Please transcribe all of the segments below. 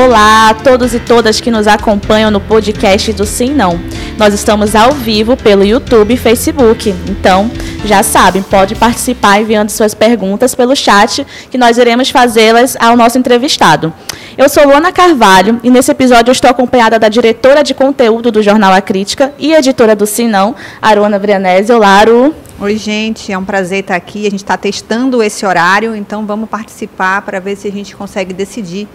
Olá a todos e todas que nos acompanham no podcast do Sim Não. Nós estamos ao vivo pelo YouTube e Facebook. Então, já sabem, pode participar enviando suas perguntas pelo chat, que nós iremos fazê-las ao nosso entrevistado. Eu sou Luana Carvalho e nesse episódio eu estou acompanhada da diretora de conteúdo do Jornal A Crítica e editora do Sim Não, Aruana Brianese. Olá, Aru. Oi, gente, é um prazer estar aqui. A gente está testando esse horário, então vamos participar para ver se a gente consegue decidir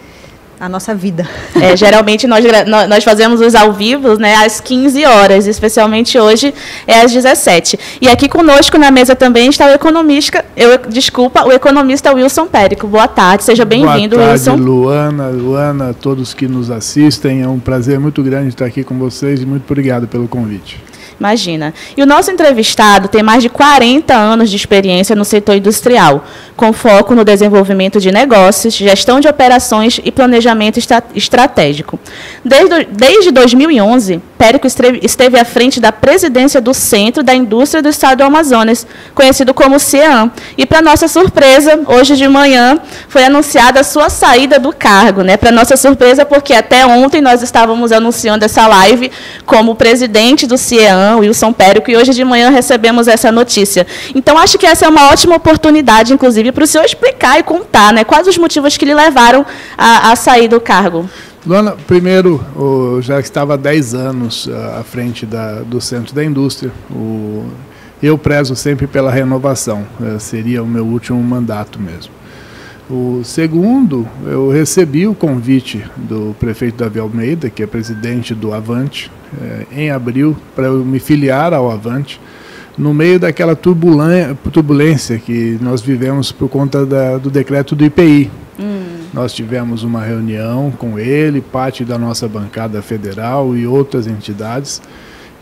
a nossa vida. É, geralmente nós, nós fazemos os ao vivo né, às 15 horas, especialmente hoje é às 17. E aqui conosco na mesa também está o economista, eu, desculpa, o economista Wilson Périco. Boa tarde, seja bem-vindo, Wilson. Boa tarde, Luana, Luana, todos que nos assistem. É um prazer muito grande estar aqui com vocês e muito obrigado pelo convite. Imagina. E o nosso entrevistado tem mais de 40 anos de experiência no setor industrial, com foco no desenvolvimento de negócios, gestão de operações e planejamento estratégico. Desde, desde 2011, Périco esteve à frente da presidência do Centro da Indústria do Estado do Amazonas, conhecido como CIEAM. E, para nossa surpresa, hoje de manhã foi anunciada a sua saída do cargo. Né? Para nossa surpresa, porque até ontem nós estávamos anunciando essa live como presidente do CIEAM, Wilson Périco, e hoje de manhã recebemos essa notícia. Então, acho que essa é uma ótima oportunidade, inclusive, para o senhor explicar e contar né, quais os motivos que lhe levaram a, a sair do cargo. Luana, primeiro, já estava há 10 anos ah, à frente da, do Centro da Indústria. O, eu prezo sempre pela renovação, eh, seria o meu último mandato mesmo. O segundo, eu recebi o convite do prefeito Davi Almeida, que é presidente do Avante, eh, em abril, para eu me filiar ao Avante, no meio daquela turbulência que nós vivemos por conta da, do decreto do IPI, nós tivemos uma reunião com ele, parte da nossa bancada federal e outras entidades,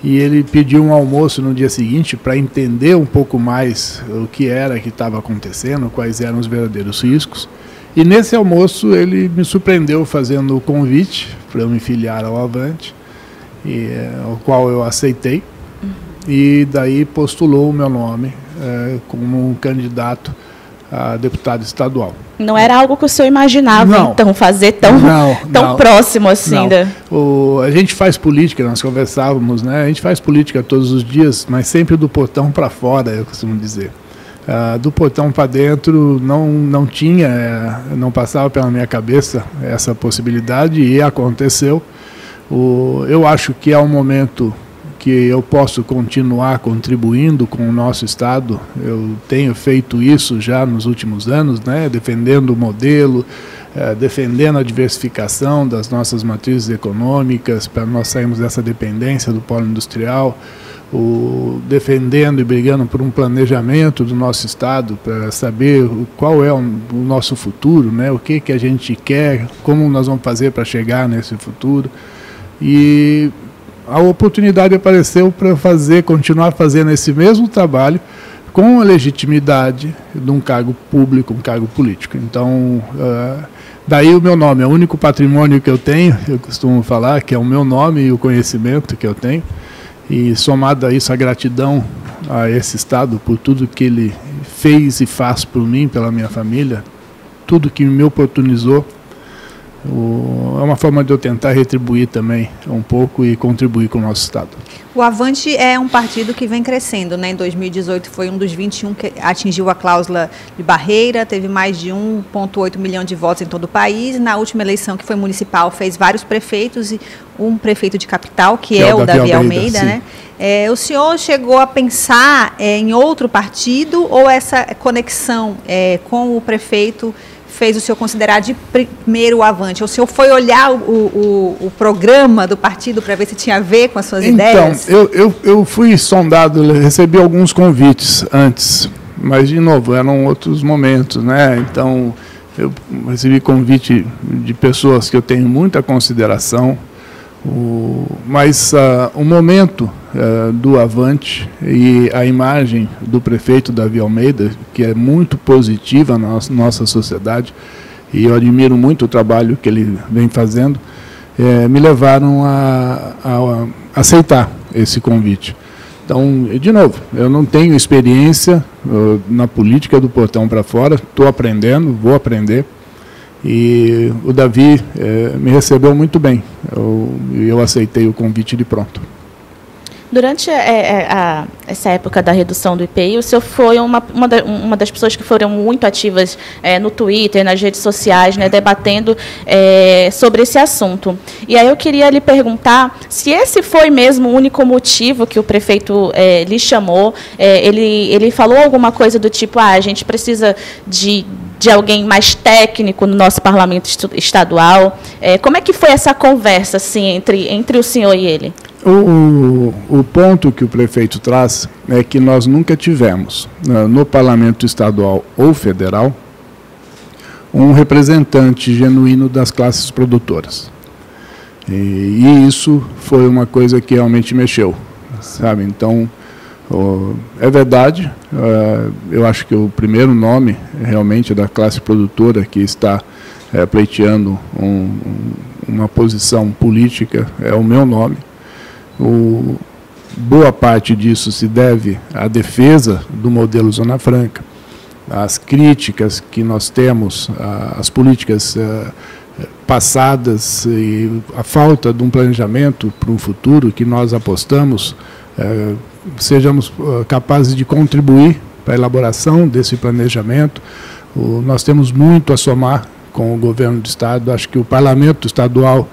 e ele pediu um almoço no dia seguinte para entender um pouco mais o que era que estava acontecendo, quais eram os verdadeiros riscos. E nesse almoço ele me surpreendeu fazendo o convite para eu me filiar ao Avante, e, eh, ao qual eu aceitei, uhum. e daí postulou o meu nome é, como um candidato a deputado estadual. Não era algo que o senhor imaginava, não, então, fazer tão, não, tão não, próximo assim? Da... O, a gente faz política, nós conversávamos, né? A gente faz política todos os dias, mas sempre do portão para fora, eu costumo dizer. Uh, do portão para dentro não, não tinha, é, não passava pela minha cabeça essa possibilidade e aconteceu. O, eu acho que é um momento que eu posso continuar contribuindo com o nosso Estado. Eu tenho feito isso já nos últimos anos, né, defendendo o modelo, eh, defendendo a diversificação das nossas matrizes econômicas, para nós sairmos dessa dependência do polo industrial, o, defendendo e brigando por um planejamento do nosso Estado, para saber qual é o, o nosso futuro, né, o que, que a gente quer, como nós vamos fazer para chegar nesse futuro. E a oportunidade apareceu para fazer, continuar fazendo esse mesmo trabalho com a legitimidade de um cargo público, um cargo político. Então, uh, daí o meu nome, é o único patrimônio que eu tenho, eu costumo falar, que é o meu nome e o conhecimento que eu tenho, e somado a isso a gratidão a esse Estado por tudo que ele fez e faz por mim, pela minha família, tudo que me oportunizou o, é uma forma de eu tentar retribuir também um pouco e contribuir com o nosso Estado. O Avante é um partido que vem crescendo. Né? Em 2018 foi um dos 21 que atingiu a cláusula de barreira, teve mais de 1,8 milhão de votos em todo o país. Na última eleição, que foi municipal, fez vários prefeitos e um prefeito de capital, que, que é, é, o Davi Almeida. Almeida né? É, o senhor chegou a pensar é, em outro partido ou essa conexão é, com o prefeito fez o senhor considerar de primeiro avante? O senhor foi olhar o, o, o programa do partido para ver se tinha a ver com as suas então, ideias? Então, eu, eu, eu fui sondado, recebi alguns convites antes, mas, de novo, eram outros momentos, né? Então, eu recebi convite de pessoas que eu tenho muita consideração, o, mas uh, o momento uh, do Avante e a imagem do prefeito Davi Almeida, que é muito positiva na nossa, sociedade, e eu admiro muito o trabalho que ele vem fazendo, é, me levaram a, a, a, aceitar esse convite. Então, de novo, eu não tenho experiência uh, na política do portão para fora, estou aprendendo, vou aprender, E o Davi me recebeu muito bem. Eu, eu aceitei o convite de pronto. Durante é, é, a, essa época da redução do IPI, o senhor foi uma, uma, da, uma das pessoas que foram muito ativas é, no Twitter, nas redes sociais, né, debatendo é, sobre esse assunto. E aí eu queria lhe perguntar se esse foi mesmo o único motivo que o prefeito é, lhe chamou. É, ele, ele falou alguma coisa do tipo, ah, a gente precisa de, de alguém mais técnico no nosso parlamento estadual. como é que foi essa conversa assim, entre, entre o senhor e ele? O, o, ponto que o prefeito traz é que nós nunca tivemos, né, no parlamento estadual ou federal, um representante genuíno das classes produtoras. E, e isso foi uma coisa que realmente mexeu, sabe? Então, é verdade, uh, eu acho que o primeiro nome realmente da classe produtora que está é, pleiteando um, uma posição política é o meu nome. O, boa parte disso se deve à defesa do modelo Zona Franca, às críticas que nós temos às políticas uh, passadas e a falta de um planejamento para um futuro que nós apostamos, uh, sejamos uh, capazes de contribuir para a elaboração desse planejamento. Nós temos muito a somar com o governo do Estado, acho que o parlamento estadual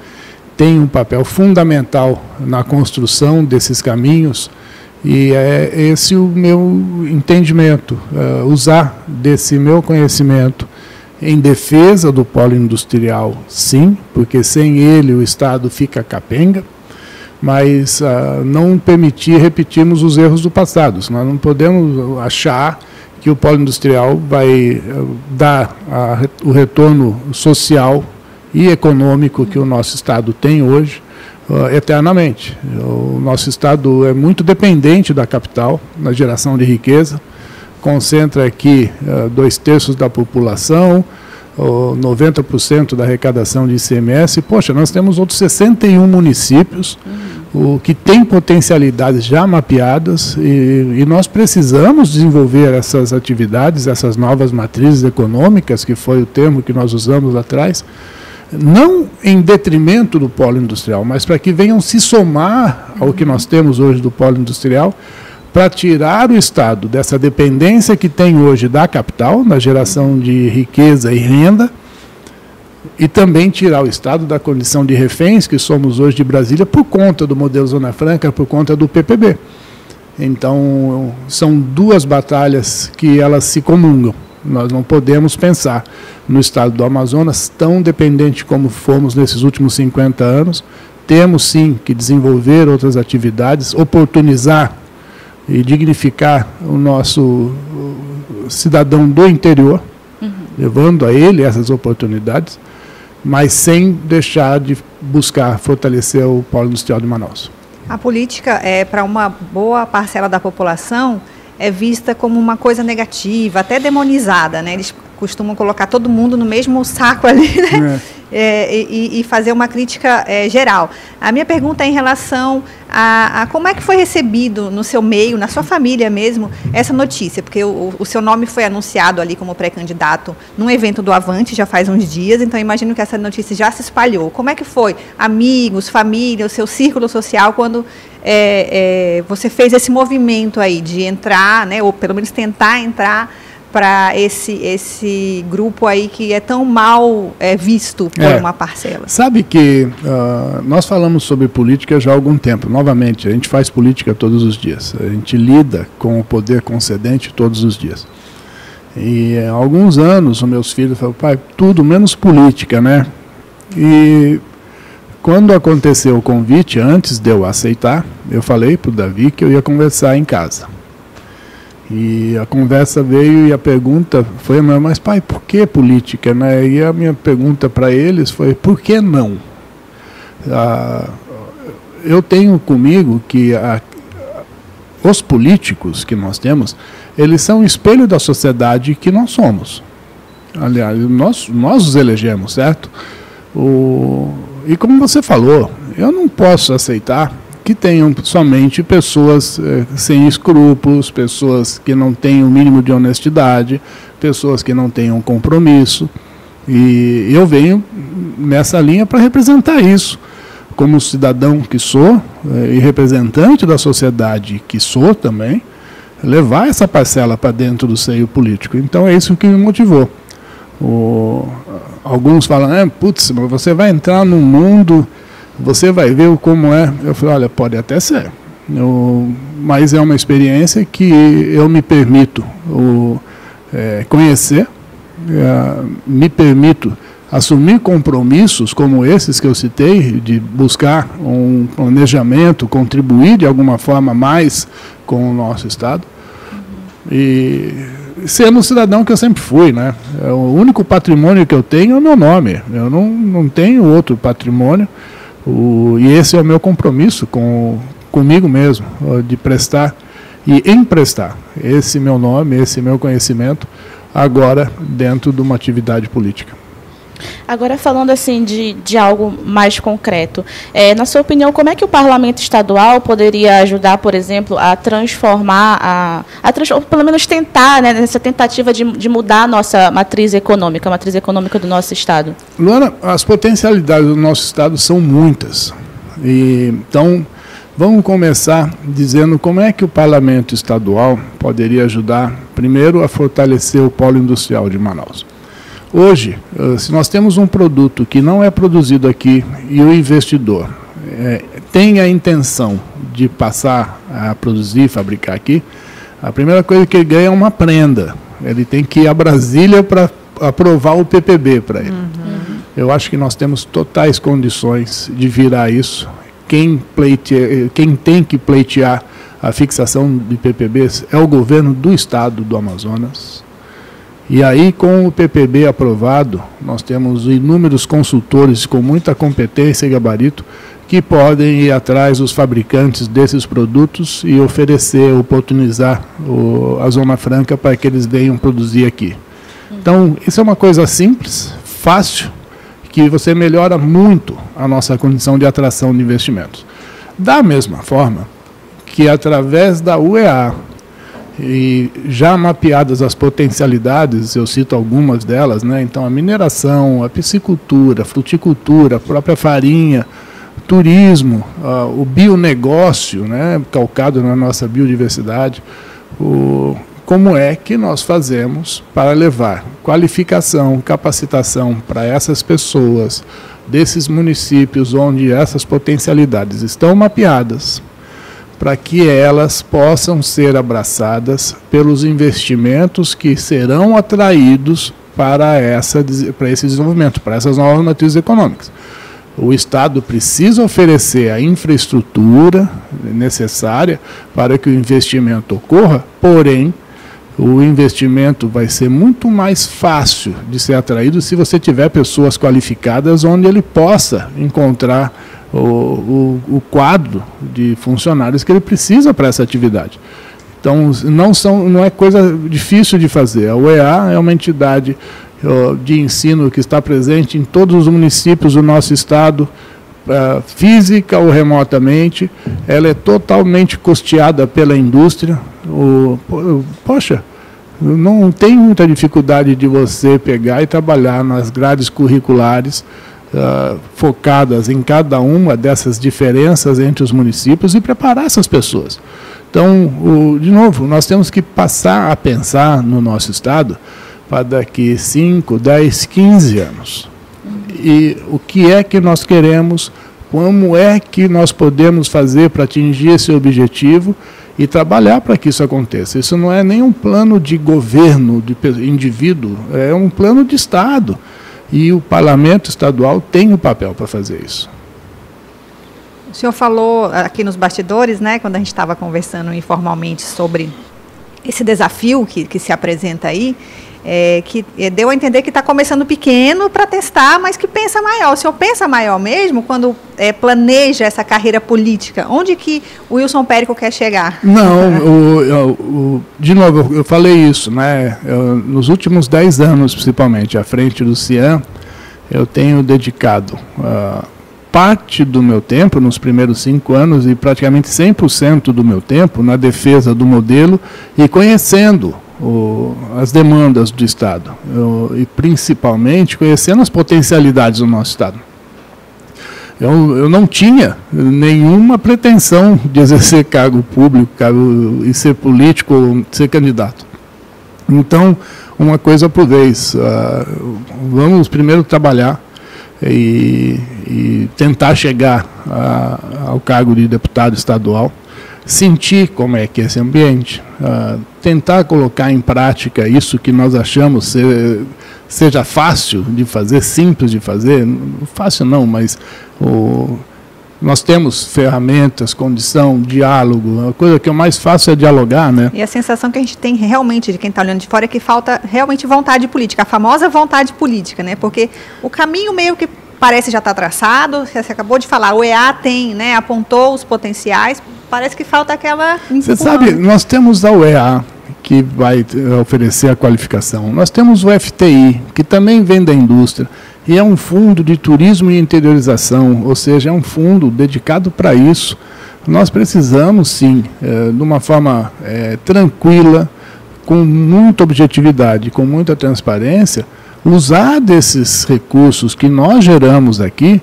tem um papel fundamental na construção desses caminhos e é esse o meu entendimento, uh, usar desse meu conhecimento em defesa do polo industrial, sim, porque sem ele o Estado fica capenga, mas uh, não permitir repetirmos os erros do passado. Nós não podemos achar que o polo industrial vai uh, dar a, o retorno social e econômico que o nosso Estado tem hoje uh, eternamente. O nosso Estado é muito dependente da capital na geração de riqueza, concentra aqui uh, dois terços da população, uh, 90% da arrecadação de ICMS. Poxa, nós temos outros 61 municípios. O que tem potencialidades já mapeadas e, e nós precisamos desenvolver essas atividades, essas novas matrizes econômicas, que foi o termo que nós usamos lá atrás, não em detrimento do polo industrial, mas para que venham se somar ao que nós temos hoje do polo industrial, para tirar o Estado dessa dependência que tem hoje da capital, na geração de riqueza e renda, e também tirar o Estado da condição de reféns que somos hoje de Brasília por conta do modelo Zona Franca, por conta do PPB. Então, são duas batalhas que elas se comungam. Nós não podemos pensar no estado do Amazonas tão dependente como fomos nesses últimos 50 anos. Temos sim que desenvolver outras atividades, oportunizar e dignificar o nosso cidadão do interior, uhum. levando a ele essas oportunidades, mas sem deixar de buscar fortalecer o polo industrial de Manaus. A política é para uma boa parcela da população é vista como uma coisa negativa, até demonizada, né? Eles costumam colocar todo mundo no mesmo saco ali, né? É. É, e, e, fazer uma crítica é, geral. A minha pergunta é em relação a, a, como é que foi recebido no seu meio, na sua família mesmo, essa notícia, porque o, o seu nome foi anunciado ali como pré-candidato num evento do Avante já faz uns dias, então imagino que essa notícia já se espalhou. Como é que foi? Amigos, família, o seu círculo social, quando é, é, você fez esse movimento aí de entrar, né, ou pelo menos tentar entrar para esse, esse grupo aí que é tão mal é, visto por é. uma parcela? Sabe que uh, nós falamos sobre política já há algum tempo. Novamente, a gente faz política todos os dias. A gente lida com o poder concedente todos os dias. E há alguns anos, os meus filhos falaram, pai, tudo menos política, né? E quando aconteceu o convite, antes de eu aceitar, eu falei para o Davi que eu ia conversar em casa. E a conversa veio e a pergunta foi, mas pai, por que política? Né? E a minha pergunta para eles foi, por que não? Ah, eu tenho comigo que a, os políticos que nós temos, eles são o espelho da sociedade que nós somos. Aliás, nós, nós os elegemos, certo? O, e como você falou, eu não posso aceitar que tenham somente pessoas eh, sem escrúpulos, pessoas que não têm o mínimo de honestidade, pessoas que não tenham compromisso. E eu venho nessa linha para representar isso, como cidadão que sou eh, e representante da sociedade que sou também, levar essa parcela para dentro do seio político. Então é isso que me motivou. O, alguns falam, é, putz, mas você vai entrar num mundo, você vai ver como é. Eu falei, olha, pode até ser. Eu, mas é uma experiência que eu me permito o, é, conhecer, é, me permito assumir compromissos como esses que eu citei, de buscar um planejamento, contribuir de alguma forma mais com o nosso Estado. E sendo um cidadão que eu sempre fui, né? É o único patrimônio que eu tenho é o meu nome. Eu não, não tenho outro patrimônio. O, e esse é o meu compromisso com, comigo mesmo, de prestar e emprestar esse meu nome, esse meu conhecimento, agora dentro de uma atividade política. Agora, falando assim de, de algo mais concreto, é, na sua opinião, como é que o parlamento estadual poderia ajudar, por exemplo, a transformar, a, a trans, ou pelo menos tentar, né, nessa tentativa de, de mudar a nossa matriz econômica, a matriz econômica do nosso Estado? Luana, as potencialidades do nosso Estado são muitas. E, então, vamos começar dizendo como é que o parlamento estadual poderia ajudar, primeiro, a fortalecer o polo industrial de Manaus. Hoje, eh, se nós temos um produto que não é produzido aqui e o investidor é, tem a intenção de passar a produzir, fabricar aqui, a primeira coisa que ele ganha é uma prenda. Ele tem que ir a Brasília para aprovar o PPB para ele. Uhum. Eu acho que nós temos totais condições de virar isso. Quem, pleite, quem tem que pleitear a fixação de PPBs é o governo do estado do Amazonas e aí, com o PPB aprovado, nós temos inúmeros consultores com muita competência e gabarito que podem ir atrás dos fabricantes desses produtos e oferecer, oportunizar o, a Zona Franca para que eles venham produzir aqui. Então, isso é uma coisa simples, fácil, que você melhora muito a nossa condição de atração de investimentos. Da mesma forma que, através da UEA, e já mapeadas as potencialidades, eu cito algumas delas, né? então a mineração, a piscicultura, a fruticultura, a própria farinha, turismo, uh, o bionegócio, né? calcado na nossa biodiversidade, o, como é que nós fazemos para levar qualificação, capacitação para essas pessoas desses municípios onde essas potencialidades estão mapeadas, para que elas possam ser abraçadas pelos investimentos que serão atraídos para, essa, para esse desenvolvimento, para essas novas matrizes econômicas. O Estado precisa oferecer a infraestrutura necessária para que o investimento ocorra, porém, o investimento vai ser muito mais fácil de ser atraído se você tiver pessoas qualificadas onde ele possa encontrar o, o, o quadro de funcionários que ele precisa para essa atividade. Então, não, são, não é coisa difícil de fazer. A UEA é uma entidade de ensino que está presente em todos os municípios do nosso estado, uh, física ou remotamente. Ela é totalmente custeada pela indústria. O, poxa, não tem muita dificuldade de você pegar e trabalhar nas grades curriculares uh, focadas em cada uma dessas diferenças entre os municípios e preparar essas pessoas. Então, o, de novo, nós temos que passar a pensar no nosso Estado para daqui 5, 10, 15 anos. E o que é que nós queremos, como é que nós podemos fazer para atingir esse objetivo e trabalhar para que isso aconteça. Isso não é nenhum plano de governo, de indivíduo, é um plano de Estado. E o parlamento estadual tem o papel para fazer isso. O senhor falou aqui nos bastidores, né, quando a gente estava conversando informalmente sobre esse desafio que, que se apresenta aí, é, que é, deu a entender que está começando pequeno para testar, mas que pensa maior. O senhor pensa maior mesmo quando é, planeja essa carreira política? Onde que o Wilson Périco quer chegar? Não, o, o, de novo, eu falei isso, né? Eu, nos últimos dez anos, principalmente, à frente do CIAN, eu tenho dedicado uh, parte do meu tempo, nos primeiros cinco anos, e praticamente 100% do meu tempo na defesa do modelo e conhecendo o, as demandas do Estado eu, e principalmente conhecendo as potencialidades do nosso Estado. Eu, eu não tinha nenhuma pretensão de exercer cargo público cargo, e ser político ou ser candidato. Então, uma coisa por vez. Uh, vamos primeiro trabalhar e, e tentar chegar a, ao cargo de deputado estadual, sentir como é que é esse ambiente, uh, tentar colocar em prática isso que nós achamos ser, seja fácil de fazer, simples de fazer, fácil não, mas o, nós temos ferramentas, condição, diálogo. A coisa que eu mais faço é dialogar, né? E a sensação que a gente tem realmente de quem está olhando de fora é que falta realmente vontade política, a famosa vontade política, né? Porque o caminho meio que parece já estar tá traçado. Você acabou de falar, o EA tem, né? Apontou os potenciais. Parece que falta aquela. Você sabe, nós temos a UEA que vai oferecer a qualificação. Nós temos o FTI, que também vem da indústria. E é um fundo de turismo e interiorização, ou seja, é um fundo dedicado para isso. Nós precisamos, sim, é, de uma forma é, tranquila, com muita objetividade, com muita transparência, usar desses recursos que nós geramos aqui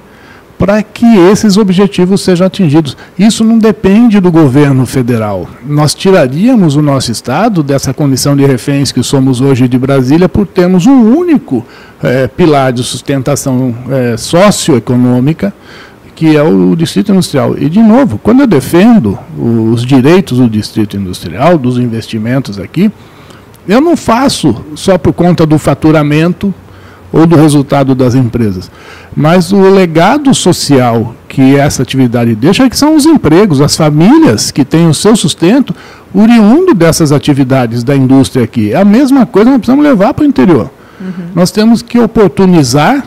para que esses objetivos sejam atingidos. Isso não depende do governo federal. Nós tiraríamos o nosso Estado dessa condição de reféns que somos hoje de Brasília por termos um único é, pilar de sustentação é, socioeconômica, que é o, Distrito Industrial. E, de novo, quando eu defendo os direitos do Distrito Industrial, dos investimentos aqui, eu não faço só por conta do faturamento ou do resultado das empresas. Mas o legado social que essa atividade deixa é que são os empregos, as famílias que têm o seu sustento oriundo dessas atividades da indústria aqui. É a mesma coisa nós precisamos levar para o interior. Uhum. Nós temos que oportunizar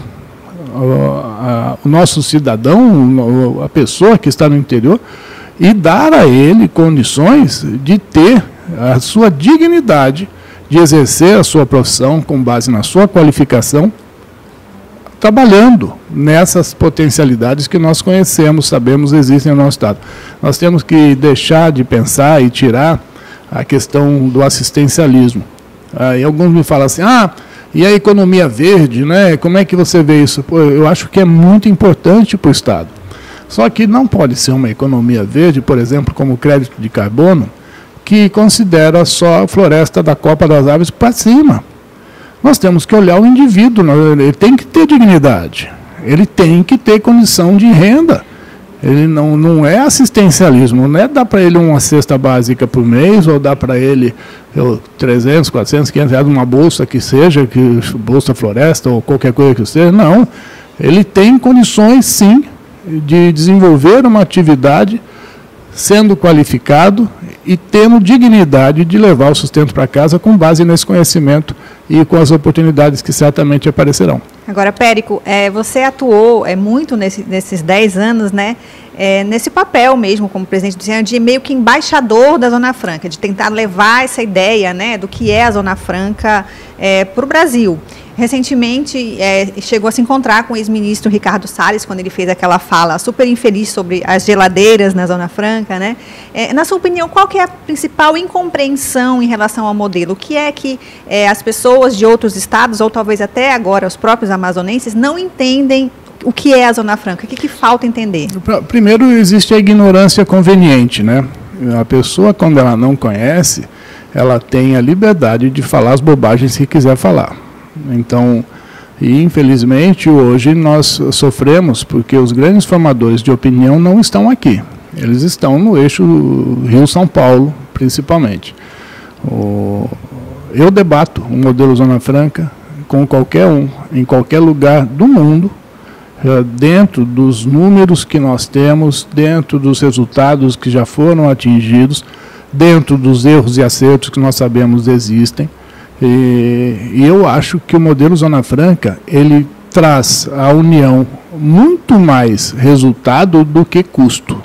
o nosso cidadão, a pessoa que está no interior, e dar a ele condições de ter a sua dignidade de exercer a sua profissão com base na sua qualificação, trabalhando nessas potencialidades que nós conhecemos, sabemos existem no nosso Estado. Nós temos que deixar de pensar e tirar a questão do assistencialismo. Aí alguns me falam assim, ah, e a economia verde, né? Como é que você vê isso? Pô, eu acho que é muito importante para o Estado. Só que não pode ser uma economia verde, por exemplo, como o crédito de carbono, que considera só a floresta da Copa das Aves para cima. Nós temos que olhar o indivíduo, ele tem que ter dignidade, ele tem que ter condição de renda. Ele não, não é assistencialismo, não é dar para ele uma cesta básica por mês, ou dar para ele eu, 300, 400, 500 reais uma bolsa que seja, que bolsa floresta ou qualquer coisa que seja. Não. Ele tem condições, sim, de desenvolver uma atividade sendo qualificado e tendo dignidade de levar o sustento para casa com base nesse conhecimento e com as oportunidades que certamente aparecerão. Agora, Périco, é, você atuou é, muito nesse, nesses 10 anos, né? É, nesse papel mesmo, como presidente do Senado, de meio que embaixador da Zona Franca, de tentar levar essa ideia né, do que é a Zona Franca é, para o Brasil recentemente é, chegou a se encontrar com o ex-ministro Ricardo Salles, quando ele fez aquela fala super infeliz sobre as geladeiras na Zona Franca. Né? É, na sua opinião, qual que é a principal incompreensão em relação ao modelo? O que é que é, as pessoas de outros estados, ou talvez até agora os próprios amazonenses, não entendem o que é a Zona Franca? O que, que falta entender? Primeiro, existe a ignorância conveniente. Né? A pessoa, quando ela não conhece, ela tem a liberdade de falar as bobagens que quiser falar. Então, e infelizmente hoje nós sofremos porque os grandes formadores de opinião não estão aqui. Eles estão no eixo Rio-São Paulo, principalmente. O, eu debato o modelo Zona Franca com qualquer um, em qualquer lugar do mundo, eh, dentro dos números que nós temos, dentro dos resultados que já foram atingidos, dentro dos erros e acertos que nós sabemos existem. E, e eu acho que o modelo Zona Franca, ele traz à União muito mais resultado do que custo.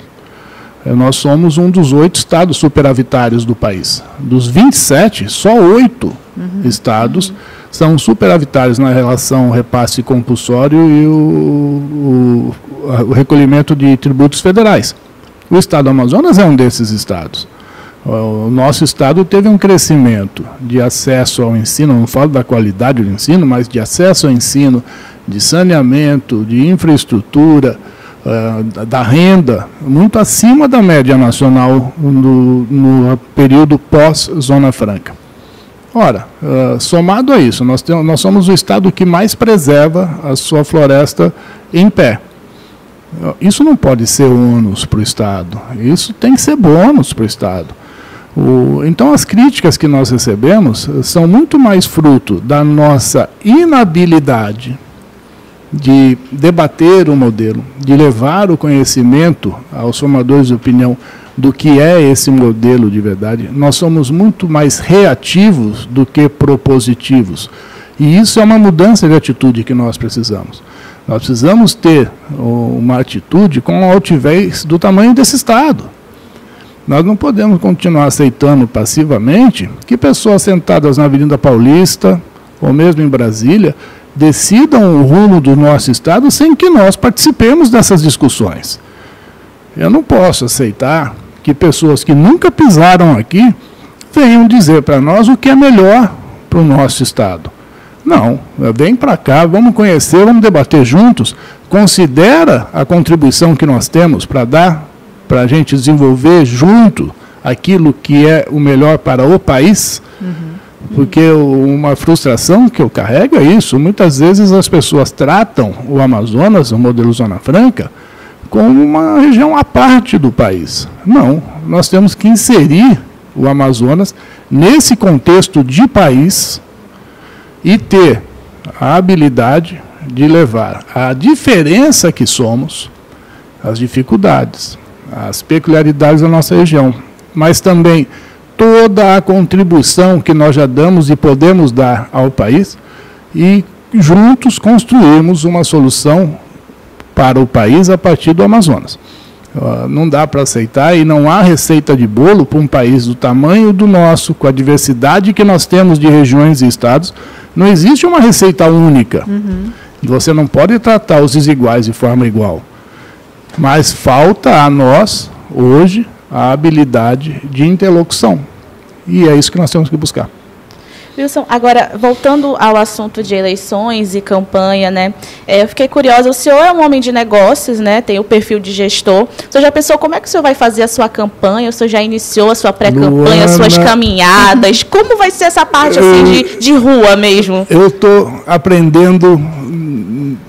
É, nós somos um dos oito estados superavitários do país. Dos 27, só oito uhum. estados são superavitários na relação repasse compulsório e o, o, o recolhimento de tributos federais. O estado do Amazonas é um desses estados. O nosso estado teve um crescimento de acesso ao ensino, não falo da qualidade do ensino, mas de acesso ao ensino, de saneamento, de infraestrutura, uh, da renda, muito acima da média nacional no, no período pós-Zona Franca. Ora, uh, somado a isso, nós, temos, nós somos o estado que mais preserva a sua floresta em pé. Isso não pode ser ônus para o Estado, isso tem que ser bônus para o Estado. O, então, as críticas que nós recebemos são muito mais fruto da nossa inabilidade de debater o modelo, de levar o conhecimento aos formadores de opinião do que é esse modelo de verdade. Nós somos muito mais reativos do que propositivos. E isso é uma mudança de atitude que nós precisamos. Nós precisamos ter uma atitude com altivez do tamanho desse Estado. Nós não podemos continuar aceitando passivamente que pessoas sentadas na Avenida Paulista, ou mesmo em Brasília, decidam o rumo do nosso Estado sem que nós participemos dessas discussões. Eu não posso aceitar que pessoas que nunca pisaram aqui venham dizer para nós o que é melhor para o nosso Estado. Não, vem para cá, vamos conhecer, vamos debater juntos. Considera a contribuição que nós temos para dar para a gente desenvolver junto aquilo que é o melhor para o país. Uhum. Porque uma frustração que eu carrego é isso. Muitas vezes as pessoas tratam o Amazonas, o modelo Zona Franca, como uma região à parte do país. Não, nós temos que inserir o Amazonas nesse contexto de país e ter a habilidade de levar a diferença que somos, as dificuldades, as peculiaridades da nossa região, mas também toda a contribuição que nós já damos e podemos dar ao país e juntos construirmos uma solução para o país a partir do Amazonas. Uh, não dá para aceitar e não há receita de bolo para um país do tamanho do nosso, com a diversidade que nós temos de regiões e estados. Não existe uma receita única. Uhum. Você não pode tratar os desiguais de forma igual. Mas falta a nós, hoje, a habilidade de interlocução. E é isso que nós temos que buscar. Wilson, agora, voltando ao assunto de eleições e campanha, né? É, eu fiquei curiosa, o senhor é um homem de negócios, né? Tem o perfil de gestor. O senhor já pensou como é que o senhor vai fazer a sua campanha? O senhor já iniciou a sua pré-campanha, suas caminhadas? Como vai ser essa parte assim, de, de rua mesmo? Eu estou aprendendo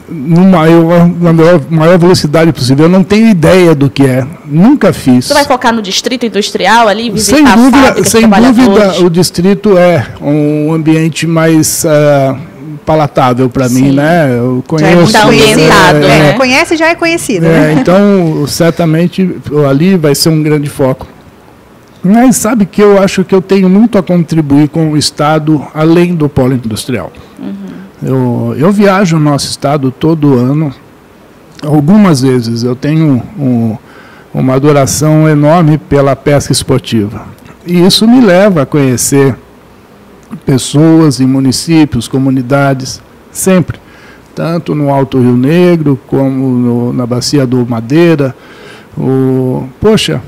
no maior, na maior, maior velocidade possível. Eu não tenho ideia do que é. Nunca fiz. Você vai focar no distrito industrial ali, visitar sem dúvida, Sem dúvida, o distrito é um ambiente mais uh, palatável para mim, né? Eu conheço. Já é muito ambientado, é, né? Conhece já é conhecido. É, né? Então, certamente, ali vai ser um grande foco. Mas sabe que eu acho que eu tenho muito a contribuir com o Estado além do polo industrial. Uhum. Eu, eu viajo no nosso estado todo ano, algumas vezes. Eu tenho um, uma adoração enorme pela pesca esportiva. E isso me leva a conhecer pessoas em municípios, comunidades, sempre. Tanto no Alto Rio Negro, como no, na Bacia do Madeira. O, poxa,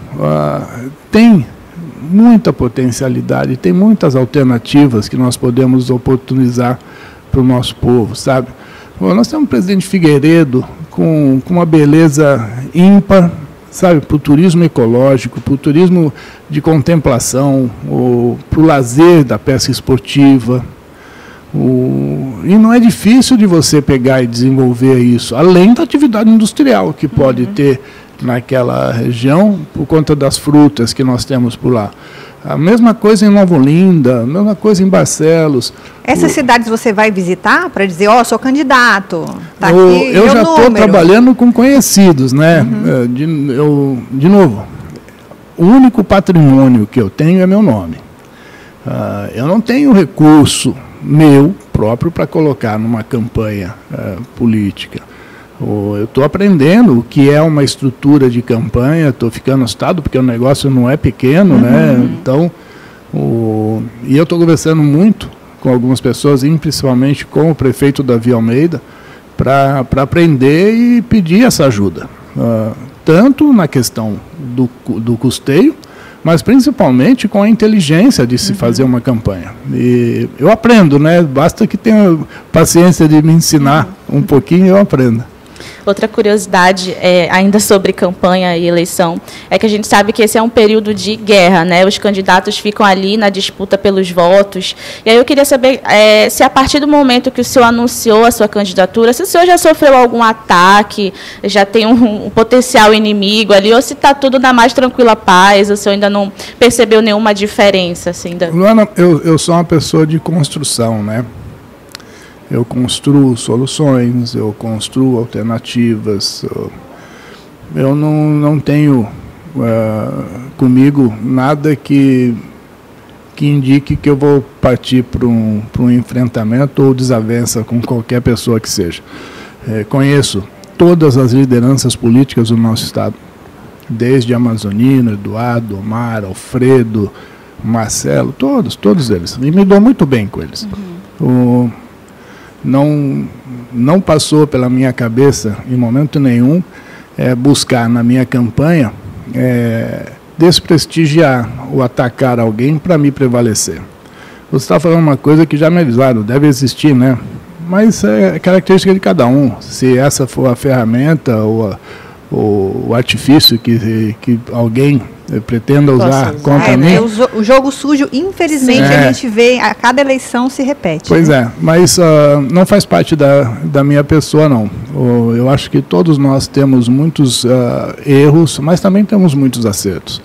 tem muita potencialidade, tem muitas alternativas que nós podemos oportunizar para o nosso povo, sabe? Bom, nós temos um presidente Figueiredo com, com uma beleza ímpar, sabe, para o turismo ecológico, para o turismo de contemplação, para o lazer da pesca esportiva. O, e não é difícil de você pegar e desenvolver isso, além da atividade industrial que pode uhum. ter naquela região por conta das frutas que nós temos por lá. A mesma coisa em Nova Olinda, a mesma coisa em Barcelos. Essas o... cidades você vai visitar para dizer, ó, oh, sou candidato, tá eu, aqui Eu já estou trabalhando com conhecidos, né? Uhum. É, de, eu, de novo, o único patrimônio que eu tenho é meu nome. Uh, eu não tenho recurso meu próprio para colocar numa campanha uh, política. Eu estou aprendendo o que é uma estrutura de campanha, estou ficando assustado porque o negócio não é pequeno, né? uhum. né? Então, o, e eu estou conversando muito com algumas pessoas, principalmente com o prefeito Davi Almeida, para aprender e pedir essa ajuda. Uh, tanto na questão do, do custeio, mas principalmente com a inteligência de se uhum. fazer uma campanha. E eu aprendo, né? Basta que tenha paciência de me ensinar uhum. um pouquinho, eu aprendo. Outra curiosidade, é, ainda sobre campanha e eleição, é que a gente sabe que esse é um período de guerra, né? Os candidatos ficam ali na disputa pelos votos. E aí eu queria saber é, se a partir do momento que o senhor anunciou a sua candidatura, se o senhor já sofreu algum ataque, já tem um, um potencial inimigo ali, ou se está tudo na mais tranquila paz, o senhor ainda não percebeu nenhuma diferença? Assim, da... Luana, eu, eu sou uma pessoa de construção, né? Eu construo soluções, eu construo alternativas. Eu não, não tenho uh, comigo nada que, que indique que eu vou partir para um, um enfrentamento ou desavença com qualquer pessoa que seja. É, conheço todas as lideranças políticas do nosso Estado, desde Amazonino, Eduardo, Omar, Alfredo, Marcelo, todos, todos eles. E me dou muito bem com eles. Uhum. O, não, não passou pela minha cabeça em momento nenhum é, buscar na minha campanha é, desprestigiar ou atacar alguém para me prevalecer. Você está falando uma coisa que já me avisaram, deve existir, né? Mas é característica de cada um. Se essa for a ferramenta ou a, o, artifício que, que alguém eh, pretenda usar contra é, mim. O, jogo sujo, infelizmente, é. a gente vê, a cada eleição se repete. Pois né? é, mas uh, não faz parte da, da minha pessoa, não. Eu acho que todos nós temos muitos uh, erros, mas também temos muitos acertos.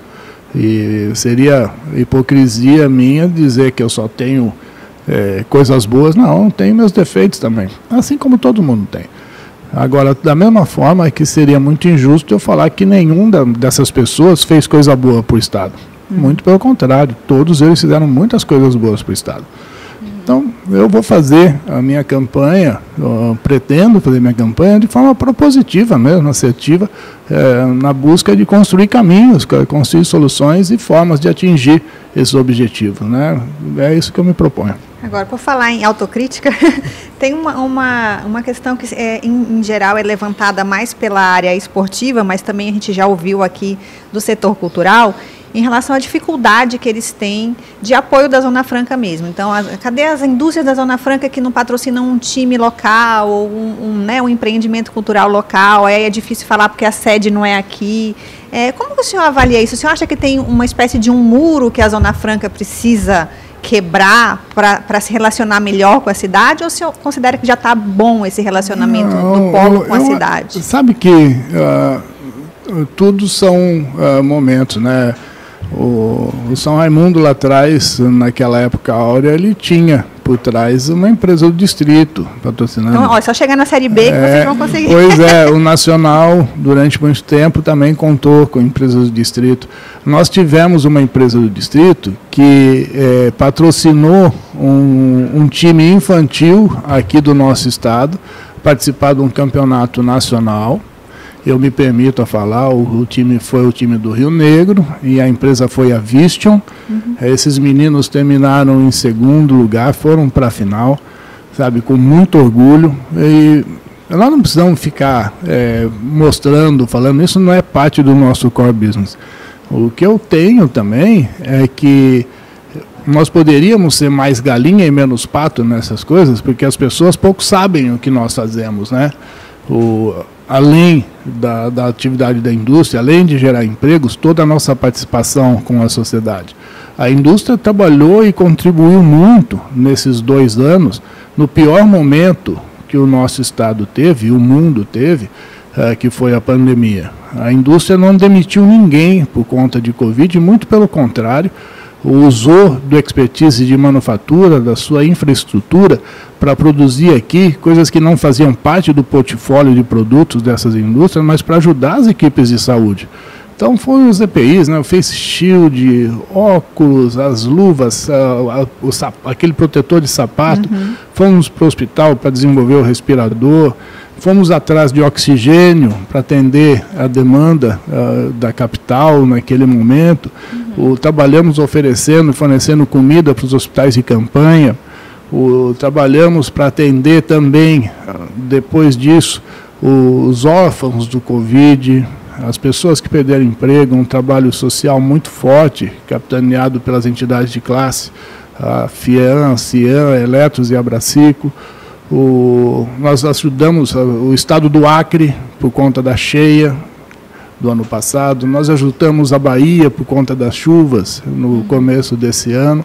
E seria hipocrisia minha dizer que eu só tenho é, coisas boas. Não, tenho meus defeitos também. Assim como todo mundo tem. Agora, da mesma forma que seria muito injusto eu falar que nenhum da, dessas pessoas fez coisa boa para o Estado. Uhum. Muito pelo contrário, todos eles fizeram muitas coisas boas para o Estado. Uhum. Então, eu vou fazer a minha campanha, pretendo fazer minha campanha de forma propositiva mesmo, assertiva, é, na busca de construir caminhos, construir soluções e formas de atingir esses objetivos. Né? É isso que eu me proponho. Agora, por falar em autocrítica, tem uma, uma, uma questão que, é, em, em, geral, é levantada mais pela área esportiva, mas também a gente já ouviu aqui do setor cultural, em relação à dificuldade que eles têm de apoio da Zona Franca mesmo. Então, a, cadê as indústrias da Zona Franca que não patrocinam um time local ou um, um, né, um empreendimento cultural local? Aí é difícil falar porque a sede não é aqui. É, como o senhor avalia isso? O senhor acha que tem uma espécie de um muro que a Zona Franca precisa quebrar para se relacionar melhor com a cidade ou se considera que já está bom esse relacionamento Não, do polo eu, com a eu, cidade? Sabe que uh, tudo são uh, momentos, né? O, o, São Raimundo lá atrás, naquela época áurea, ele tinha por trás uma empresa do distrito patrocinando. Então, ó, só chegar na Série B é, que vocês vão conseguir. Pois é, o Nacional, durante muito tempo, também contou com empresas do distrito. Nós tivemos uma empresa do distrito que é, patrocinou um, um time infantil aqui do nosso estado, participar de um campeonato nacional eu me permito a falar, o, o, time foi o time do Rio Negro e a empresa foi a Vistion. Uhum. Esses meninos terminaram em segundo lugar, foram para a final, sabe, com muito orgulho. E nós não precisamos ficar é, mostrando, falando, isso não é parte do nosso core business. O que eu tenho também é que nós poderíamos ser mais galinha e menos pato nessas coisas, porque as pessoas pouco sabem o que nós fazemos, né? O, além da, da atividade da indústria, além de gerar empregos, toda a nossa participação com a sociedade. A indústria trabalhou e contribuiu muito nesses dois anos, no pior momento que o nosso Estado teve, o mundo teve, é, que foi a pandemia. A indústria não demitiu ninguém por conta de Covid, muito pelo contrário, usou do expertise de manufatura, da sua infraestrutura, para produzir aqui coisas que não faziam parte do portfólio de produtos dessas indústrias, mas para ajudar as equipes de saúde. Então foram os EPIs, né, o face shield, óculos, as luvas, a, a, o, aquele protetor de sapato. Uhum. Fomos para o hospital para desenvolver o respirador. Fomos atrás de oxigênio para atender a demanda uh, da capital naquele momento. Uhum. O, trabalhamos oferecendo, fornecendo comida para os hospitais de campanha. O, trabalhamos para atender também, uh, depois disso, os órfãos do Covid, as pessoas que perderam emprego, um trabalho social muito forte, capitaneado pelas entidades de classe, a FIAN, CIAN, Eletros e Abracico. O, nós ajudamos o estado do Acre por conta da cheia do ano passado, nós ajudamos a Bahia por conta das chuvas no começo desse ano.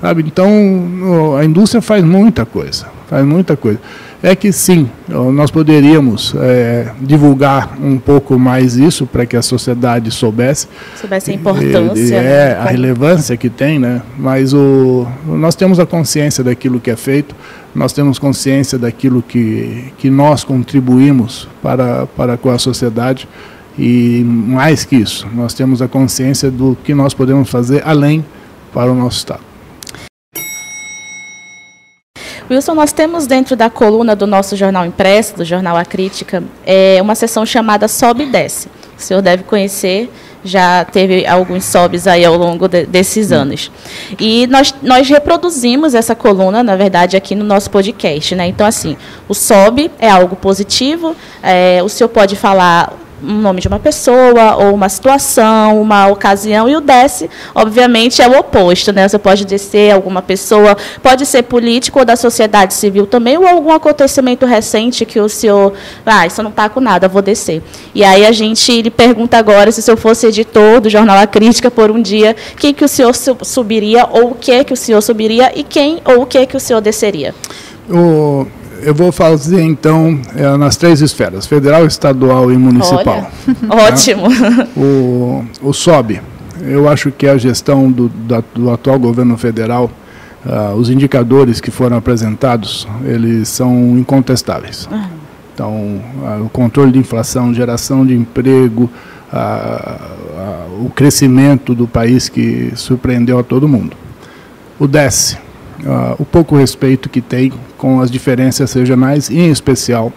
Sabe? Então, a indústria faz muita coisa, faz muita coisa. É que sim, nós poderíamos é, divulgar um pouco mais isso para que a sociedade soubesse. Soubesse a importância. É, né? a relevância que tem, né? Mas o, nós temos a consciência daquilo que é feito, nós temos consciência daquilo que, que nós contribuímos para, para com a sociedade. E mais que isso, nós temos a consciência do que nós podemos fazer além para o nosso Estado. Wilson, nós temos dentro da coluna do nosso jornal impresso, do jornal A Crítica, é, uma seção chamada Sobe e Desce. O senhor deve conhecer, já teve alguns sobes aí ao longo de, desses anos. E nós, nós reproduzimos essa coluna, na verdade, aqui no nosso podcast. Né? Então, assim, o sobe é algo positivo, é, o senhor pode falar um nome de uma pessoa ou uma situação, uma ocasião, e o desce, obviamente, é o oposto, né? Você pode descer alguma pessoa, pode ser político ou da sociedade civil também, ou algum acontecimento recente que o senhor, ah, isso não está com nada, vou descer. E aí a gente lhe pergunta agora, se eu fosse editor do Jornal A Crítica por um dia, quem que o senhor subiria, ou o que que o senhor subiria, e quem ou o que que o senhor desceria? O eu vou fazer então é, nas três esferas, federal, estadual e municipal. Olha, ótimo. O, o SOB, eu acho que a gestão do, da, do atual governo federal, uh, os indicadores que foram apresentados, eles são incontestáveis. Uhum. Então, uh, o controle de inflação, geração de emprego, uh, o crescimento do país que surpreendeu a todo mundo. O DES, o pouco respeito que tem com as diferenças regionais, e em especial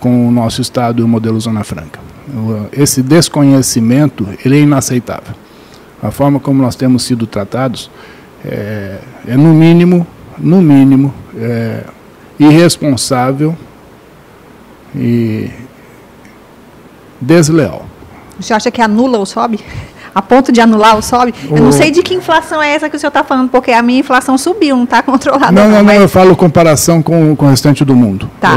com o nosso Estado e o modelo Zona Franca. Esse desconhecimento ele é inaceitável. A forma como nós temos sido tratados é, é no mínimo, no mínimo, é, irresponsável e desleal. Você acha que anula ou sobe? A ponto de anular o sobe. O... Eu não sei de que inflação é essa que o senhor está falando, porque a minha inflação subiu, não está controlada. Não, não, não, mas... eu falo comparação com, com o restante do mundo. Tá.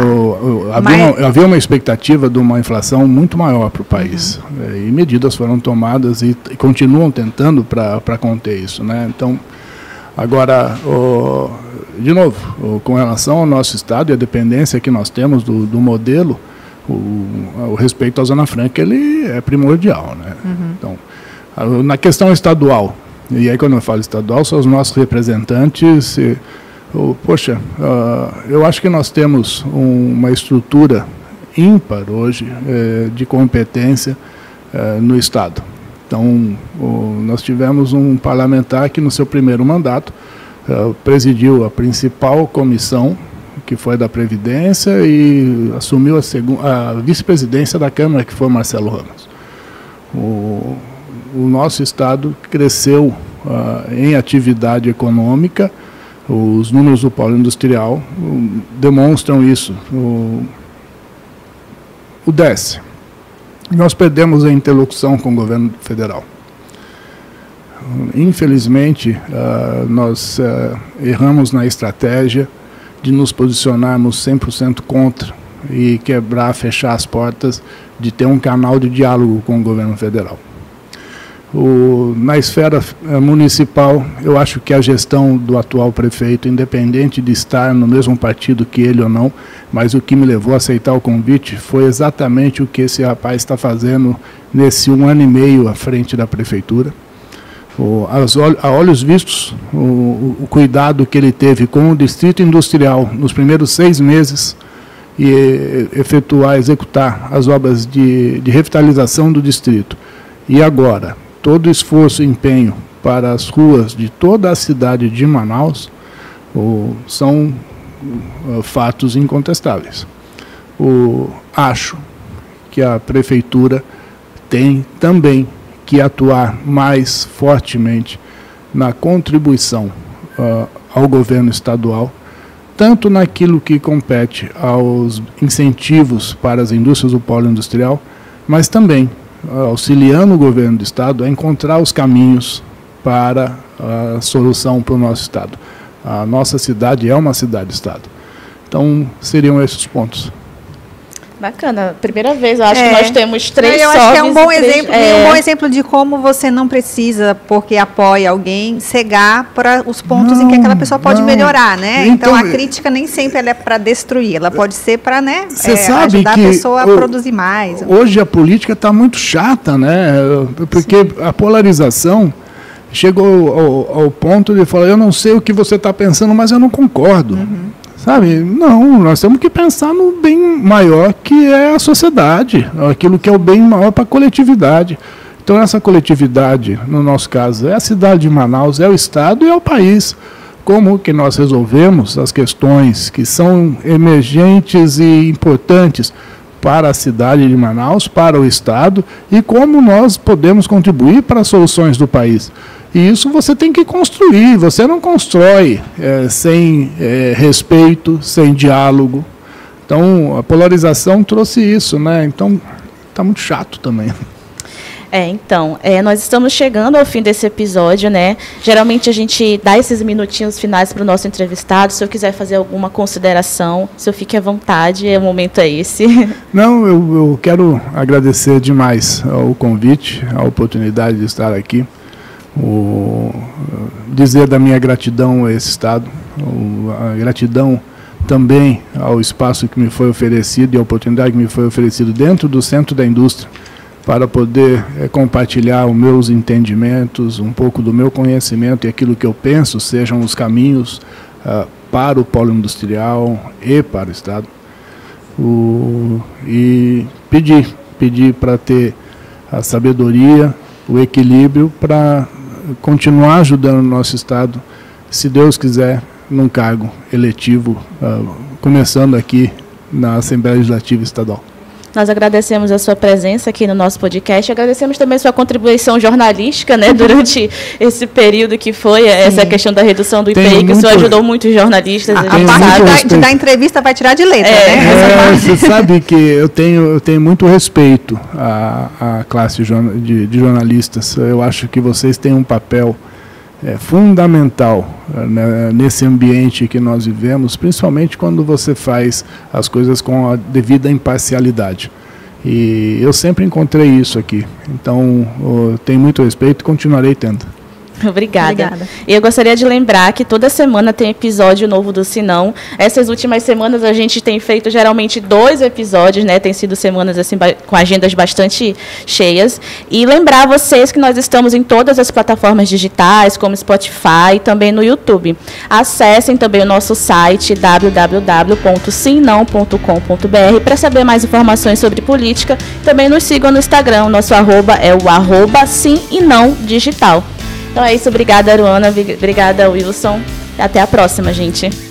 havia, mas... uma, havia, uma, expectativa de uma inflação muito maior para o país. Uhum. É, e medidas foram tomadas e, e continuam tentando para conter isso. Né? Então, agora, o, de novo, o, com relação ao nosso Estado e a dependência que nós temos do, do modelo, o, o, respeito à Zona Franca ele é primordial. Né? Uhum. Então, na questão estadual, e aí quando eu falo estadual, são os nossos representantes. E, oh, poxa, uh, eu acho que nós temos um, uma estrutura ímpar hoje eh, de competência eh, no Estado. Então, oh, nós tivemos um parlamentar que no seu primeiro mandato uh, presidiu a principal comissão, que foi da Previdência, e assumiu a, a vice-presidência da Câmara, que foi Marcelo Ramos. O, o nosso estado cresceu uh, em atividade econômica, os números do polo industrial um, demonstram isso. O, o DES. Nós perdemos a interlocução com o governo federal. Infelizmente, uh, nós uh, erramos na estratégia de nos posicionarmos 100% contra e quebrar, fechar as portas de ter um canal de diálogo com o governo federal. O, na esfera eh, municipal, eu acho que a gestão do atual prefeito, independente de estar no mesmo partido que ele ou não, mas o que me levou a aceitar o convite foi exatamente o que esse rapaz está fazendo nesse um ano e meio à frente da prefeitura. O, as, a olhos vistos, o, o cuidado que ele teve com o distrito industrial nos primeiros seis meses e efetuar, executar as obras de, de revitalização do distrito. E agora, todo esforço e empenho para as ruas de toda a cidade de Manaus o, são uh, fatos incontestáveis. O, acho que a prefeitura tem também que atuar mais fortemente na contribuição uh, ao governo estadual, tanto naquilo que compete aos incentivos para as indústrias do polo industrial, mas também auxiliando o governo do Estado a encontrar os caminhos para a solução para o nosso Estado. A nossa cidade é uma cidade-estado. Então, seriam esses pontos. Bacana. Primeira vez, eu acho é. que nós temos três Eu acho que é um bom três, exemplo, é... um bom exemplo de como você não precisa, porque apoia alguém, cegar para os pontos não, em que aquela pessoa pode não. melhorar, né? Então, então, a crítica nem sempre é para destruir, ela pode ser para, né, é, ajudar a pessoa a o, produzir mais. Hoje a política está muito chata, né? Porque Sim. a polarização chegou ao, ao, ponto de falar, eu não sei o que você está pensando, mas eu não concordo. Uhum. Sabe? Não, nós temos que pensar no bem maior que é a sociedade, aquilo que é o bem maior para a coletividade. Então, essa coletividade, no nosso caso, é a cidade de Manaus, é o Estado e é o país. Como que nós resolvemos as questões que são emergentes e importantes para a cidade de Manaus, para o Estado, e como nós podemos contribuir para as soluções do país. E isso você tem que construir, você não constrói é, sem é, respeito, sem diálogo. Então, a polarização trouxe isso, né? Então, está muito chato também. É, então, é, nós estamos chegando ao fim desse episódio, né? Geralmente a gente dá esses minutinhos finais para o nosso entrevistado. Se eu quiser fazer alguma consideração, se eu fique à vontade, o momento é esse. Não, eu, eu quero agradecer demais o convite, a oportunidade de estar aqui o, dizer da minha gratidão a esse Estado, o, a gratidão também ao espaço que me foi oferecido e a oportunidade que me foi oferecido dentro do centro da indústria para poder é, compartilhar os meus entendimentos, um pouco do meu conhecimento e aquilo que eu penso sejam os caminhos uh, para o polo industrial e para o Estado. O, e pedir, pedir para ter a sabedoria, o equilíbrio para continuar ajudando o nosso Estado, se Deus quiser, num cargo eletivo, uh, começando aqui na Assembleia Legislativa Estadual. Nós agradecemos a sua presença aqui no nosso podcast. Agradecemos também a sua contribuição jornalística, né, durante esse período que foi Sim. essa questão da redução do IPI, Tenho que muito... isso ajudou muitos jornalistas. A, a, a parte de dar entrevista vai tirar de letra, é. né? É, você sabe que eu tenho, eu tenho muito respeito à, à classe de, de jornalistas. Eu acho que vocês têm um papel é fundamental né, nesse ambiente que nós vivemos, principalmente quando você faz as coisas com a devida imparcialidade. E eu sempre encontrei isso aqui. Então, tenho muito respeito e continuarei tendo. Obrigada. Obrigada. E eu gostaria de lembrar que toda semana tem episódio novo do Sinão. Essas últimas semanas a gente tem feito geralmente dois episódios, né? Tem sido semanas assim com agendas bastante cheias. E lembrar vocês que nós estamos em todas as plataformas digitais, como Spotify e também no YouTube. Acessem também o nosso site www.sinão.com.br para saber mais informações sobre política. Também nos sigam no Instagram. Nosso arroba é o arroba sim e não digital. Então é isso. Obrigada, Aruana. Obrigada, Wilson. Até a próxima, gente.